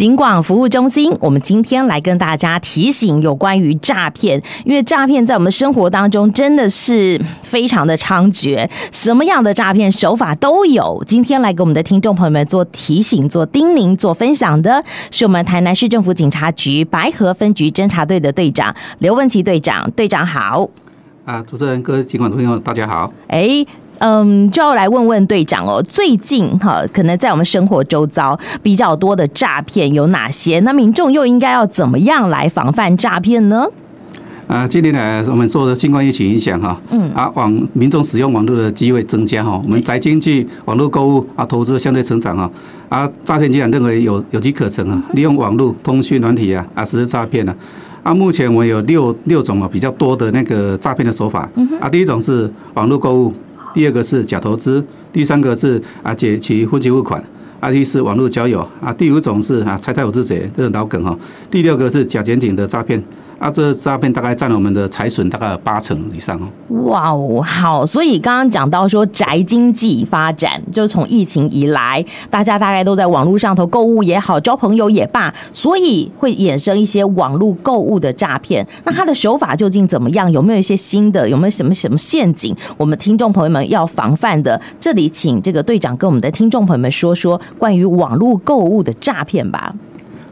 警广服务中心，我们今天来跟大家提醒有关于诈骗，因为诈骗在我们生活当中真的是非常的猖獗，什么样的诈骗手法都有。今天来给我们的听众朋友们做提醒、做叮咛、做分享的，是我们台南市政府警察局白河分局侦查队的队长刘文琪队长。队长好。啊，主持人、各位警广的朋友，大家好。哎。嗯，就要来问问队长哦，最近哈，可能在我们生活周遭比较多的诈骗有哪些？那民众又应该要怎么样来防范诈骗呢？啊，近年来我们受的新冠疫情影响哈，嗯，啊，网民众使用网络的机会增加哈，我们宅经济、网络购物啊，投资相对成长哈，啊，诈骗集团认为有有机可乘啊，利用网络通讯软体啊啊实施诈骗呢，啊，目前我们有六六种啊比较多的那个诈骗的手法，啊，第一种是网络购物。第二个是假投资，第三个是啊解其分期付款，啊第四网络交友，啊第五种是啊猜猜我是谁，这种老梗哈，第六个是假检警的诈骗。啊，这诈骗大概占了我们的财损大概八成以上哦。哇哦，好，所以刚刚讲到说宅经济发展，就是从疫情以来，大家大概都在网络上头购物也好，交朋友也罢，所以会衍生一些网络购物的诈骗。那它的手法究竟怎么样？有没有一些新的？有没有什么什么陷阱？我们听众朋友们要防范的。这里请这个队长跟我们的听众朋友们说说关于网络购物的诈骗吧。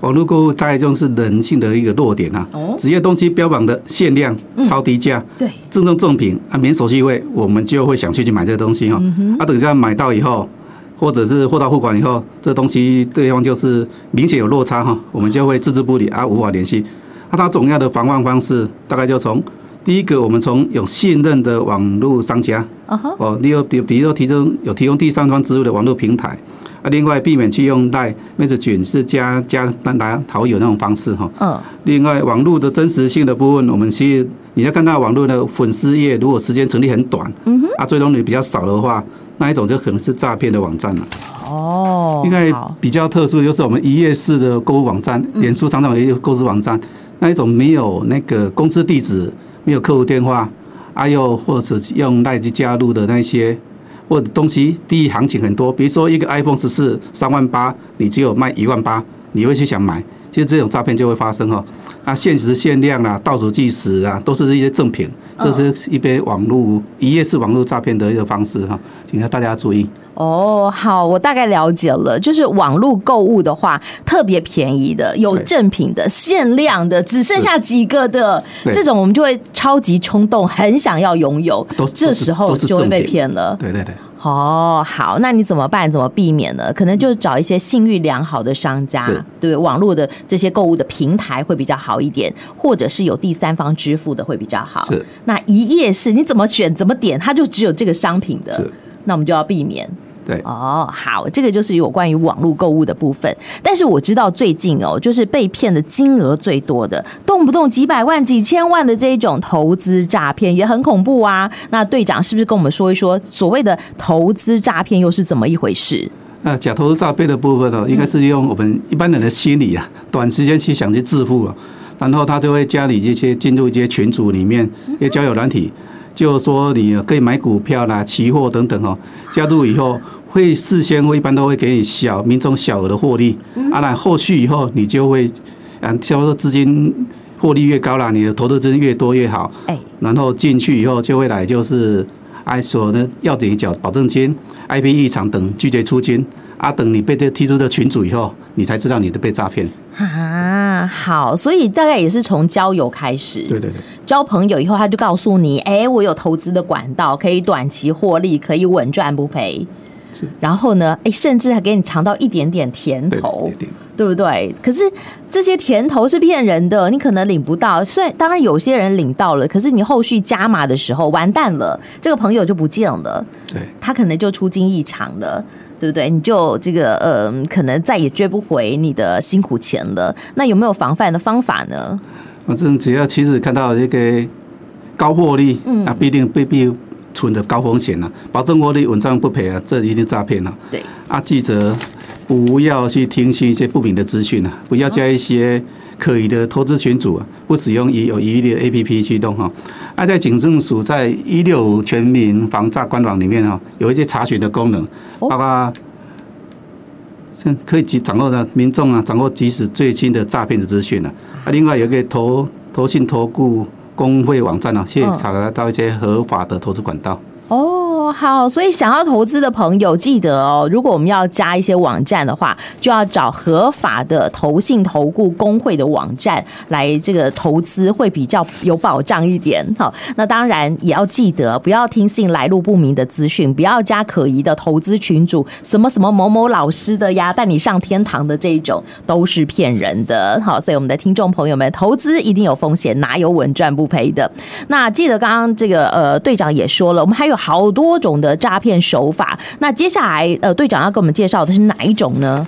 网络购物大概就是人性的一个弱点啊，只要东西标榜的限量、超低价、对，正宗正品啊，免手续费，我们就会想去去买这个东西哈。啊，等一下买到以后，或者是货到付款以后，这东西对方就是明显有落差哈，我们就会置之不理啊，无法联系。那他总要的防范方式，大概就从第一个，我们从有信任的网络商家，哦，你有比比如说提供有提供第三方支付的网络平台。啊，另外避免去用带 message 是加加单打好友那种方式哈。嗯。另外，网络的真实性的部分，我们其实你要看到网络的粉丝页，如果时间成立很短，嗯哼，啊，追踪率比较少的话，那一种就可能是诈骗的网站了。哦。应该比较特殊，就是我们一页式的购物网站，脸书常常有一个购物网站，那一种没有那个公司地址，没有客户电话，啊，又或者用赖去加入的那些。或者东西第一行情很多，比如说一个 iPhone 十四三万八，你只有卖一万八，你会去想买，其实这种诈骗就会发生哈。那限时限量啊，倒数计时啊，都是一些赠品，这是一边网络一夜式网络诈骗的一个方式哈，请大家注意。哦，好，我大概了解了，就是网络购物的话，特别便宜的，有正品的，限量的，只剩下几个的，这种我们就会超级冲动，很想要拥有，这时候就会被骗了。对对对。哦，好，那你怎么办？怎么避免呢？可能就找一些信誉良好的商家，对网络的这些购物的平台会比较好一点，或者是有第三方支付的会比较好。是，那一页式你怎么选怎么点，它就只有这个商品的，那我们就要避免。对哦，好，这个就是有关于网络购物的部分。但是我知道最近哦，就是被骗的金额最多的，动不动几百万、几千万的这一种投资诈骗也很恐怖啊。那队长是不是跟我们说一说，所谓的投资诈骗又是怎么一回事？那假投资诈骗的部分呢，应该是用我们一般人的心理啊，短时间去想去致富啊，然后他就会加你这些进入一些群组里面，一些交友软体，就是说你可以买股票啦、期货等等哦，加入以后。会事先会一般都会给你小民众小额的获利，啊，那后续以后你就会，嗯，像说资金获利越高啦，你的投资资金越多越好，哎，然后进去以后就会来就是哎所呢要等于缴保证金，IP 异常等拒绝出金，啊，等你被这踢出的群组以后，你才知道你的被诈骗。啊，好，所以大概也是从交友开始，对对对，交朋友以后他就告诉你，哎，我有投资的管道，可以短期获利，可以稳赚不赔。是然后呢？哎，甚至还给你尝到一点点甜头，对，对不对？可是这些甜头是骗人的，你可能领不到。虽然当然有些人领到了，可是你后续加码的时候完蛋了，这个朋友就不见了。对，他可能就出金异常了，对不对？你就这个呃，可能再也追不回你的辛苦钱了。那有没有防范的方法呢？反正只要其实看到这个高获利，嗯，啊，必定必必。存的高风险了，保证获利稳赚不赔啊，这一定诈骗了。对啊，记者不要去听信一些不明的资讯啊，不要加一些可疑的投资群组啊，不使用已有疑虑的 APP 驱动哈。啊，在警政署在一六五全民防诈官网里面哈，有一些查询的功能，包括可以及掌握的民众啊，掌握即时最新的诈骗的资讯啊。啊，另外有一个投投信投顾公会网站啊，去查得到一些合法的投资管道。好，所以想要投资的朋友记得哦，如果我们要加一些网站的话，就要找合法的投信投顾工会的网站来这个投资，会比较有保障一点。好，那当然也要记得不要听信来路不明的资讯，不要加可疑的投资群组，什么什么某某老师的呀，带你上天堂的这一种都是骗人的。好，所以我们的听众朋友们，投资一定有风险，哪有稳赚不赔的？那记得刚刚这个呃队长也说了，我们还有。好多种的诈骗手法，那接下来呃，队长要给我们介绍的是哪一种呢？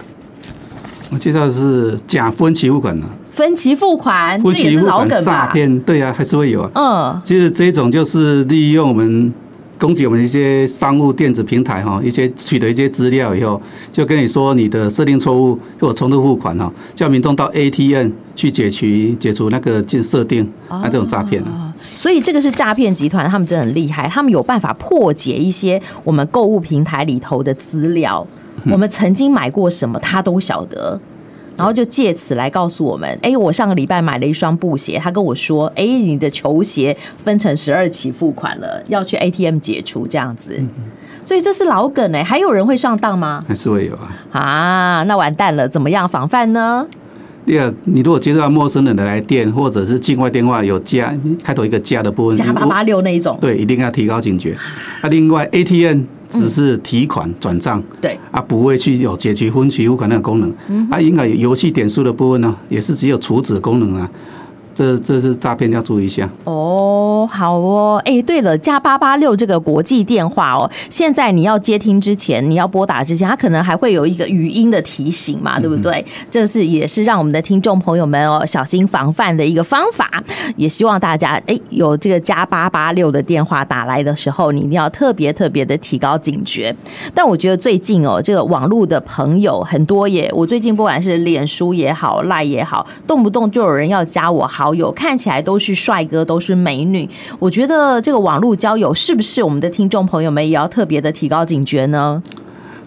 我介绍的是假分期付款呢。分期付款，这也是老梗吧？诈骗，对啊，还是会有啊。嗯，其实这一种就是利用我们攻击我们一些商务电子平台哈，一些取得一些资料以后，就跟你说你的设定错误或者重复付款哈，叫民众到 ATM 去解除解除那个进设定，啊，这种诈骗啊。所以这个是诈骗集团，他们真的很厉害，他们有办法破解一些我们购物平台里头的资料，我们曾经买过什么，他都晓得，然后就借此来告诉我们，哎，我上个礼拜买了一双布鞋，他跟我说，哎，你的球鞋分成十二期付款了，要去 ATM 解除这样子，所以这是老梗哎，还有人会上当吗？还是会有啊？啊，那完蛋了，怎么样防范呢？第二，你如果接到陌生人的来电，或者是境外电话有加开头一个加的部分，加八八六那一种，对，一定要提高警觉。啊，另外 ATM 只是提款转账，对，啊，不会去有解决分期付款那个功能。嗯，啊，应该有游戏点数的部分呢，也是只有储值功能啊。这这是诈骗，要注意一下哦。好哦，哎，对了，加八八六这个国际电话哦，现在你要接听之前，你要拨打之前，它可能还会有一个语音的提醒嘛，对不对？嗯、这是也是让我们的听众朋友们哦小心防范的一个方法。也希望大家哎有这个加八八六的电话打来的时候，你一定要特别特别的提高警觉。但我觉得最近哦，这个网络的朋友很多也，我最近不管是脸书也好，赖也好，动不动就有人要加我好。有看起来都是帅哥，都是美女。我觉得这个网络交友是不是我们的听众朋友们也要特别的提高警觉呢？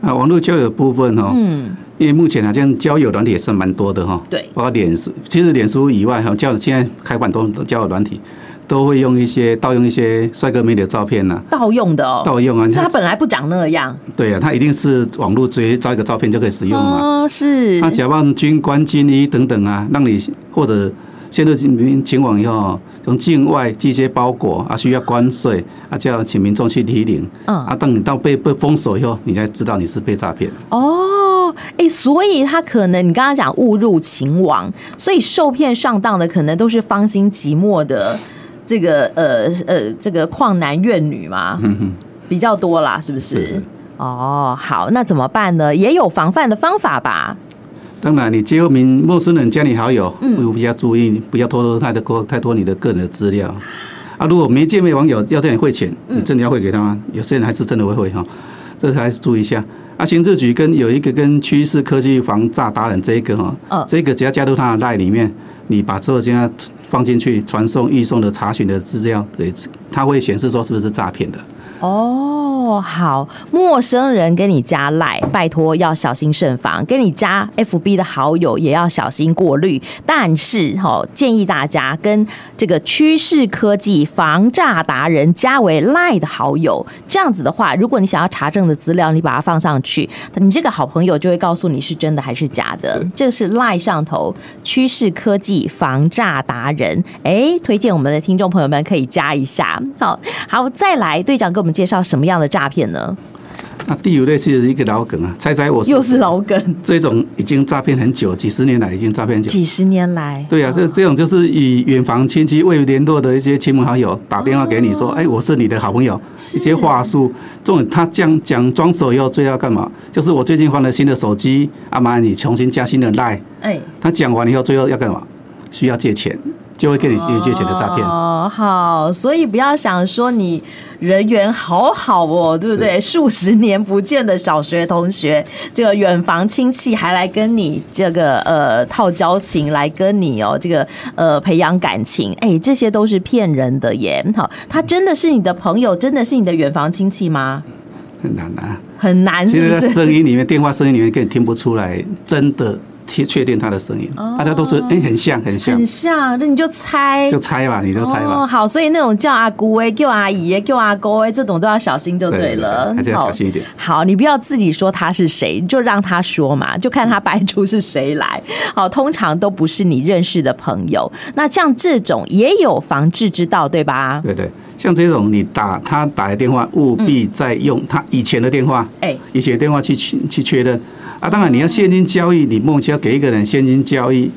啊，网络交友的部分哦，嗯，因为目前好像交友软体也是蛮多的哈，对，包括脸书，其实脸书以外哈，交现在开蛮多的交友软体，都会用一些盗用一些帅哥美女的照片呐，盗用的哦，盗用啊，是他本来不长那样，对呀、啊，他一定是网络直接照一个照片就可以使用嘛，哦，是，他假扮军官、军医等等啊，让你或者。现在民前往以后，从境外寄些包裹啊，需要关税啊，就要请民众去提领。嗯。啊，等你到被被封锁以后，你才知道你是被诈骗。哦，哎，所以他可能你刚刚讲误入情网，所以受骗上当的可能都是芳心寂寞的这个呃呃这个旷男怨女嘛，比较多啦，是不是？是是。哦，好，那怎么办呢？也有防范的方法吧。当然，你接入名陌生人加你好友，我比较注意，不要透露太多太多你的个人的资料。啊，如果没见面网友要叫你汇钱，你真的要汇给他吗？有些人还是真的会汇哈，这还是注意一下。啊，刑事局跟有一个跟趋势科技防诈达人这一个哈，这个只要加入他的 LINE 里面，你把之后将它放进去传送、预送的查询的资料，对，它会显示说是不是诈骗的。哦，好，陌生人跟你加赖，拜托要小心慎防。跟你加 FB 的好友也要小心过滤。但是，哈，建议大家跟这个趋势科技防诈达人加为赖的好友。这样子的话，如果你想要查证的资料，你把它放上去，你这个好朋友就会告诉你是真的还是假的。这是赖上头趋势科技防诈达人，哎，推荐我们的听众朋友们可以加一下。好好，再来，队长给我们。介绍什么样的诈骗呢？那第五类是一个老梗啊，猜猜我是又是老梗。这种已经诈骗很久，几十年来已经诈骗很久。几十年来，对啊，这这种就是以远房亲戚未联络的一些亲朋好友打电话给你说，哎，我是你的好朋友，一些话术。这种他讲讲装手以后，最要干嘛？就是我最近换了新的手机，啊，麻烦你重新加新的 Line。哎，他讲完以后，最后要干嘛？需要借钱。就会跟你借借钱的诈骗哦，好，所以不要想说你人缘好好哦，对不对？数十年不见的小学同学，这个远房亲戚还来跟你这个呃套交情，来跟你哦这个呃培养感情，哎，这些都是骗人的耶。好，他真的是你的朋友，真的是你的远房亲戚吗？很难啊，很难是不是？声音里面，电话声音里面根本听不出来，真的。确确定他的声音，大家都说哎，很像很像，很像，那你就猜，就猜吧，你就猜吧。哦好，所以那种叫阿姑哎，叫阿姨哎，叫阿哥哎，这种都要小心就对了，还是要小心一点。好，你不要自己说他是谁，就让他说嘛，就看他摆出是谁来。好，通常都不是你认识的朋友。那像这种也有防治之道，对吧？对对，像这种你打他打的电话，务必再用他以前的电话，哎，以前的电话去去去确认。啊，当然你要现金交易，你莫须要给一个人现金交易。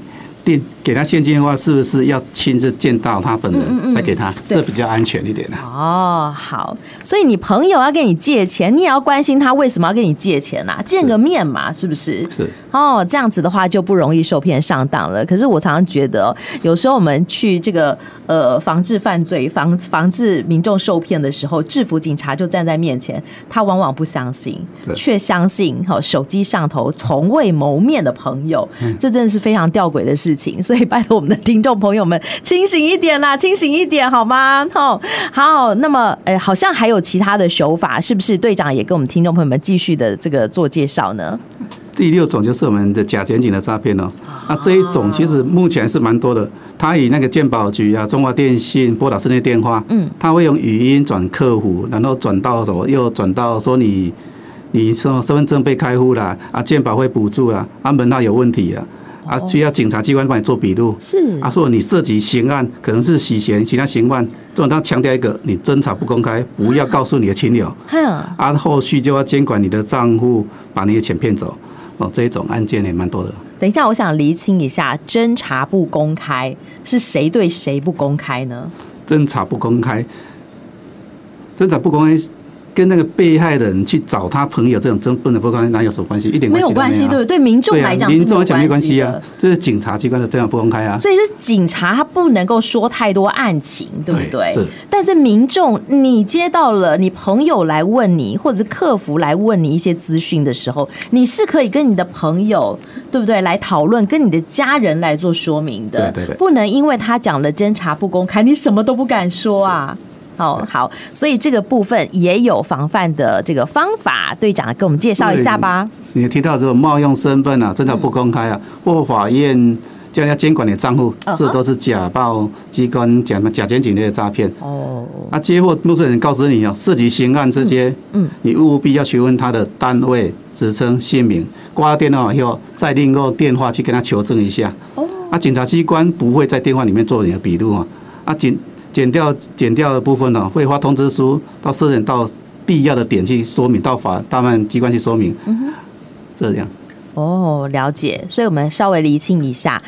定给他现金的话，是不是要亲自见到他本人再给他？这比较安全一点哦，好，所以你朋友要跟你借钱，你也要关心他为什么要跟你借钱呐？见个面嘛，是不是？是哦，这样子的话就不容易受骗上当了。可是我常常觉得，有时候我们去这个呃防治犯罪、防防治民众受骗的时候，制服警察就站在面前，他往往不相信，却相信哈手机上头从未谋面的朋友，这真的是非常吊诡的事情。所以拜托我们的听众朋友们清醒一点啦，清醒一点好吗？好，好，那么，哎，好像还有其他的手法，是不是队长也跟我们听众朋友们继续的这个做介绍呢？第六种就是我们的假检警的诈骗哦。那这一种其实目前是蛮多的，他以那个鉴宝局啊、中华电信拨打室内电话，嗯，他会用语音转客服，然后转到什么，又转到说你，你说身份证被开户了啊，鉴宝会补助了，啊，门号有问题啊。啊，需要警察机关帮你做笔录。是啊，说你涉及刑案，可能是洗钱，其他刑案，这种他强调一个，你侦查不公开，不要告诉你的亲友。啊，后续就要监管你的账户，把你的钱骗走。哦，这一种案件也蛮多的。等一下，我想厘清一下，侦查不公开是谁对谁不公开呢？侦查不公开，侦查不公开。跟那个被害人去找他朋友这种真不能不公开，哪有什么关系？一点关系没有。没有关系，对不对？对民众来讲，民众来讲没关系啊。这是警察机关的这样不公开啊。所以是警察，他不能够说太多案情，对不对？是。但是民众，你接到了你朋友来问你，或者是客服来问你一些资讯的时候，你是可以跟你的朋友，对不对？来讨论，跟你的家人来做说明的。对对对。不能因为他讲了侦查不公开，你什么都不敢说啊。哦，好，所以这个部分也有防范的这个方法，队长给我们介绍一下吧。你提到这个冒用身份啊，真的不公开啊，或法院叫人家监管你的账户，这都是假报机关假假检警类的诈骗。哦，啊，接获陌生人告知你哦，涉及刑案这些，嗯，你务必要询问他的单位、职称、姓名，挂了电话以后再另个电话去跟他求证一下。哦，啊，检察机关不会在电话里面做你的笔录啊，啊，检。剪掉剪掉的部分呢，会发通知书到涉人到必要的点去说明，到法办案机关去说明，这样。哦，了解。所以我们稍微厘清一下。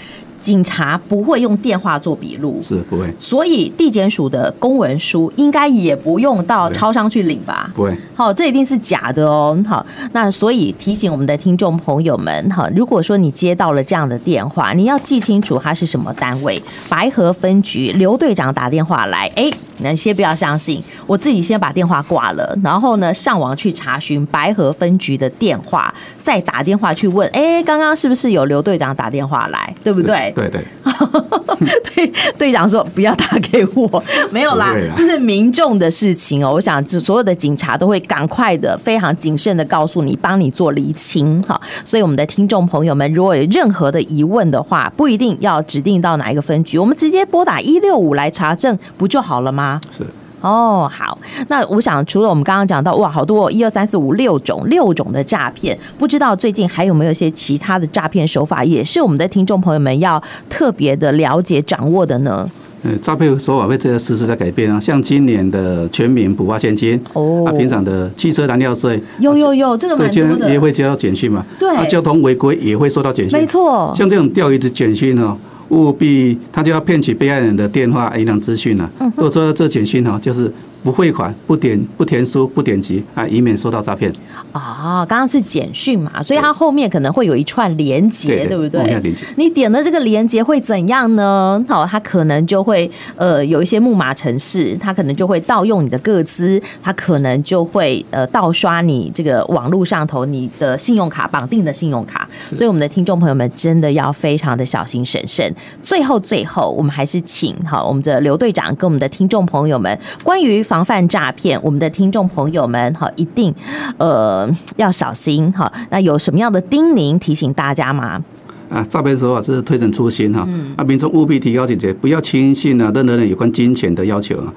警察不会用电话做笔录，是不会。所以地检署的公文书应该也不用到超商去领吧？不会。好，这一定是假的哦。好，那所以提醒我们的听众朋友们，哈，如果说你接到了这样的电话，你要记清楚它是什么单位。白河分局刘队长打电话来，哎，你先不要相信，我自己先把电话挂了，然后呢，上网去查询白河分局的电话，再打电话去问，哎，刚刚是不是有刘队长打电话来，对不对？对对，对，队长说不要打给我，没有啦，这是民众的事情哦。我想，这所有的警察都会赶快的、非常谨慎的告诉你，帮你做厘清哈。所以，我们的听众朋友们，如果有任何的疑问的话，不一定要指定到哪一个分局，我们直接拨打一六五来查证，不就好了吗？是。哦，好，那我想除了我们刚刚讲到哇，好多一二三四五六种六种的诈骗，不知道最近还有没有一些其他的诈骗手法，也是我们的听众朋友们要特别的了解掌握的呢？嗯，诈骗手法被这个实时在改变啊，像今年的全民补发现金哦，啊，平常的汽车燃料税有有有，这个蛮多的，也会接到简讯嘛，对，啊，交通违规也会收到简讯，没错，像这种钓鱼的简讯哦。务必他就要骗取被害人的电话、银行资讯了。如果说这简讯哈，就是不汇款、不点、不填书、不点击啊，以免受到诈骗。啊，刚刚是简讯嘛，所以它后面可能会有一串连接，对不对？你点了这个连接会怎样呢？好，它可能就会呃有一些木马城市，它可能就会盗用你的个资，它可能就会呃盗刷你这个网络上头你的信用卡绑定的信用卡。所以我们的听众朋友们真的要非常的小心审慎。最后，最后我们还是请好我们的刘队长跟我们的听众朋友们关于防范诈骗，我们的听众朋友们哈，一定呃要小心哈。那有什么样的叮咛提醒大家吗？啊，诈骗手法是推陈出新哈，啊，民众务必提高警觉，不要轻信啊任何人有关金钱的要求啊。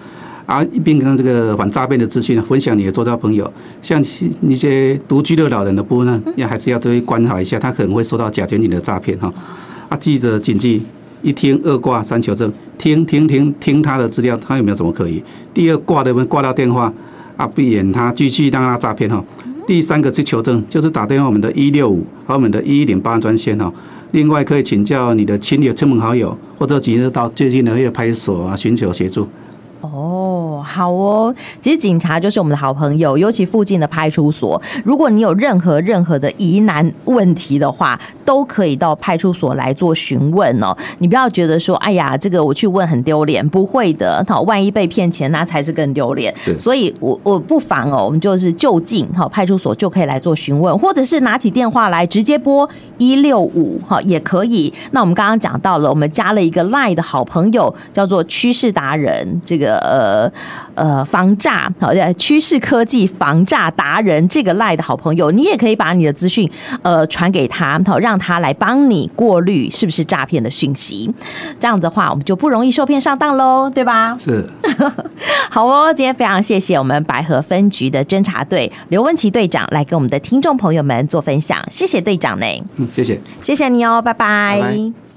啊，并跟这个反诈骗的资讯呢分享你的周遭朋友，像一些独居的老人的部分呢，要还是要注意观察一下，他可能会受到假检警的诈骗哈。啊，记者谨记，一听二挂三求证，听听听听他的资料，他有没有什么可疑？第二挂的挂掉电话，啊，避免他继续让他诈骗哈。第三个去求证，就是打电话我们的一六五和我们的一一零八专线哈。另外可以请教你的亲友、亲朋好友，或者直接到最近的一个派出所啊寻求协助。哦，好哦。其实警察就是我们的好朋友，尤其附近的派出所。如果你有任何任何的疑难问题的话，都可以到派出所来做询问哦。你不要觉得说，哎呀，这个我去问很丢脸，不会的。好，万一被骗钱，那才是更丢脸。所以我我不妨哦，我们就是就近哈派出所就可以来做询问，或者是拿起电话来直接拨一六五哈也可以。那我们刚刚讲到了，我们加了一个 LINE 的好朋友，叫做趋势达人，这个。呃呃，防诈好，趋势科技防诈达人这个赖的好朋友，你也可以把你的资讯呃传给他，好，让他来帮你过滤是不是诈骗的讯息。这样子的话，我们就不容易受骗上当喽，对吧？是。好哦，今天非常谢谢我们白河分局的侦查队刘文琪队长来跟我们的听众朋友们做分享，谢谢队长呢。嗯，谢谢，谢谢你哦，拜拜。拜拜。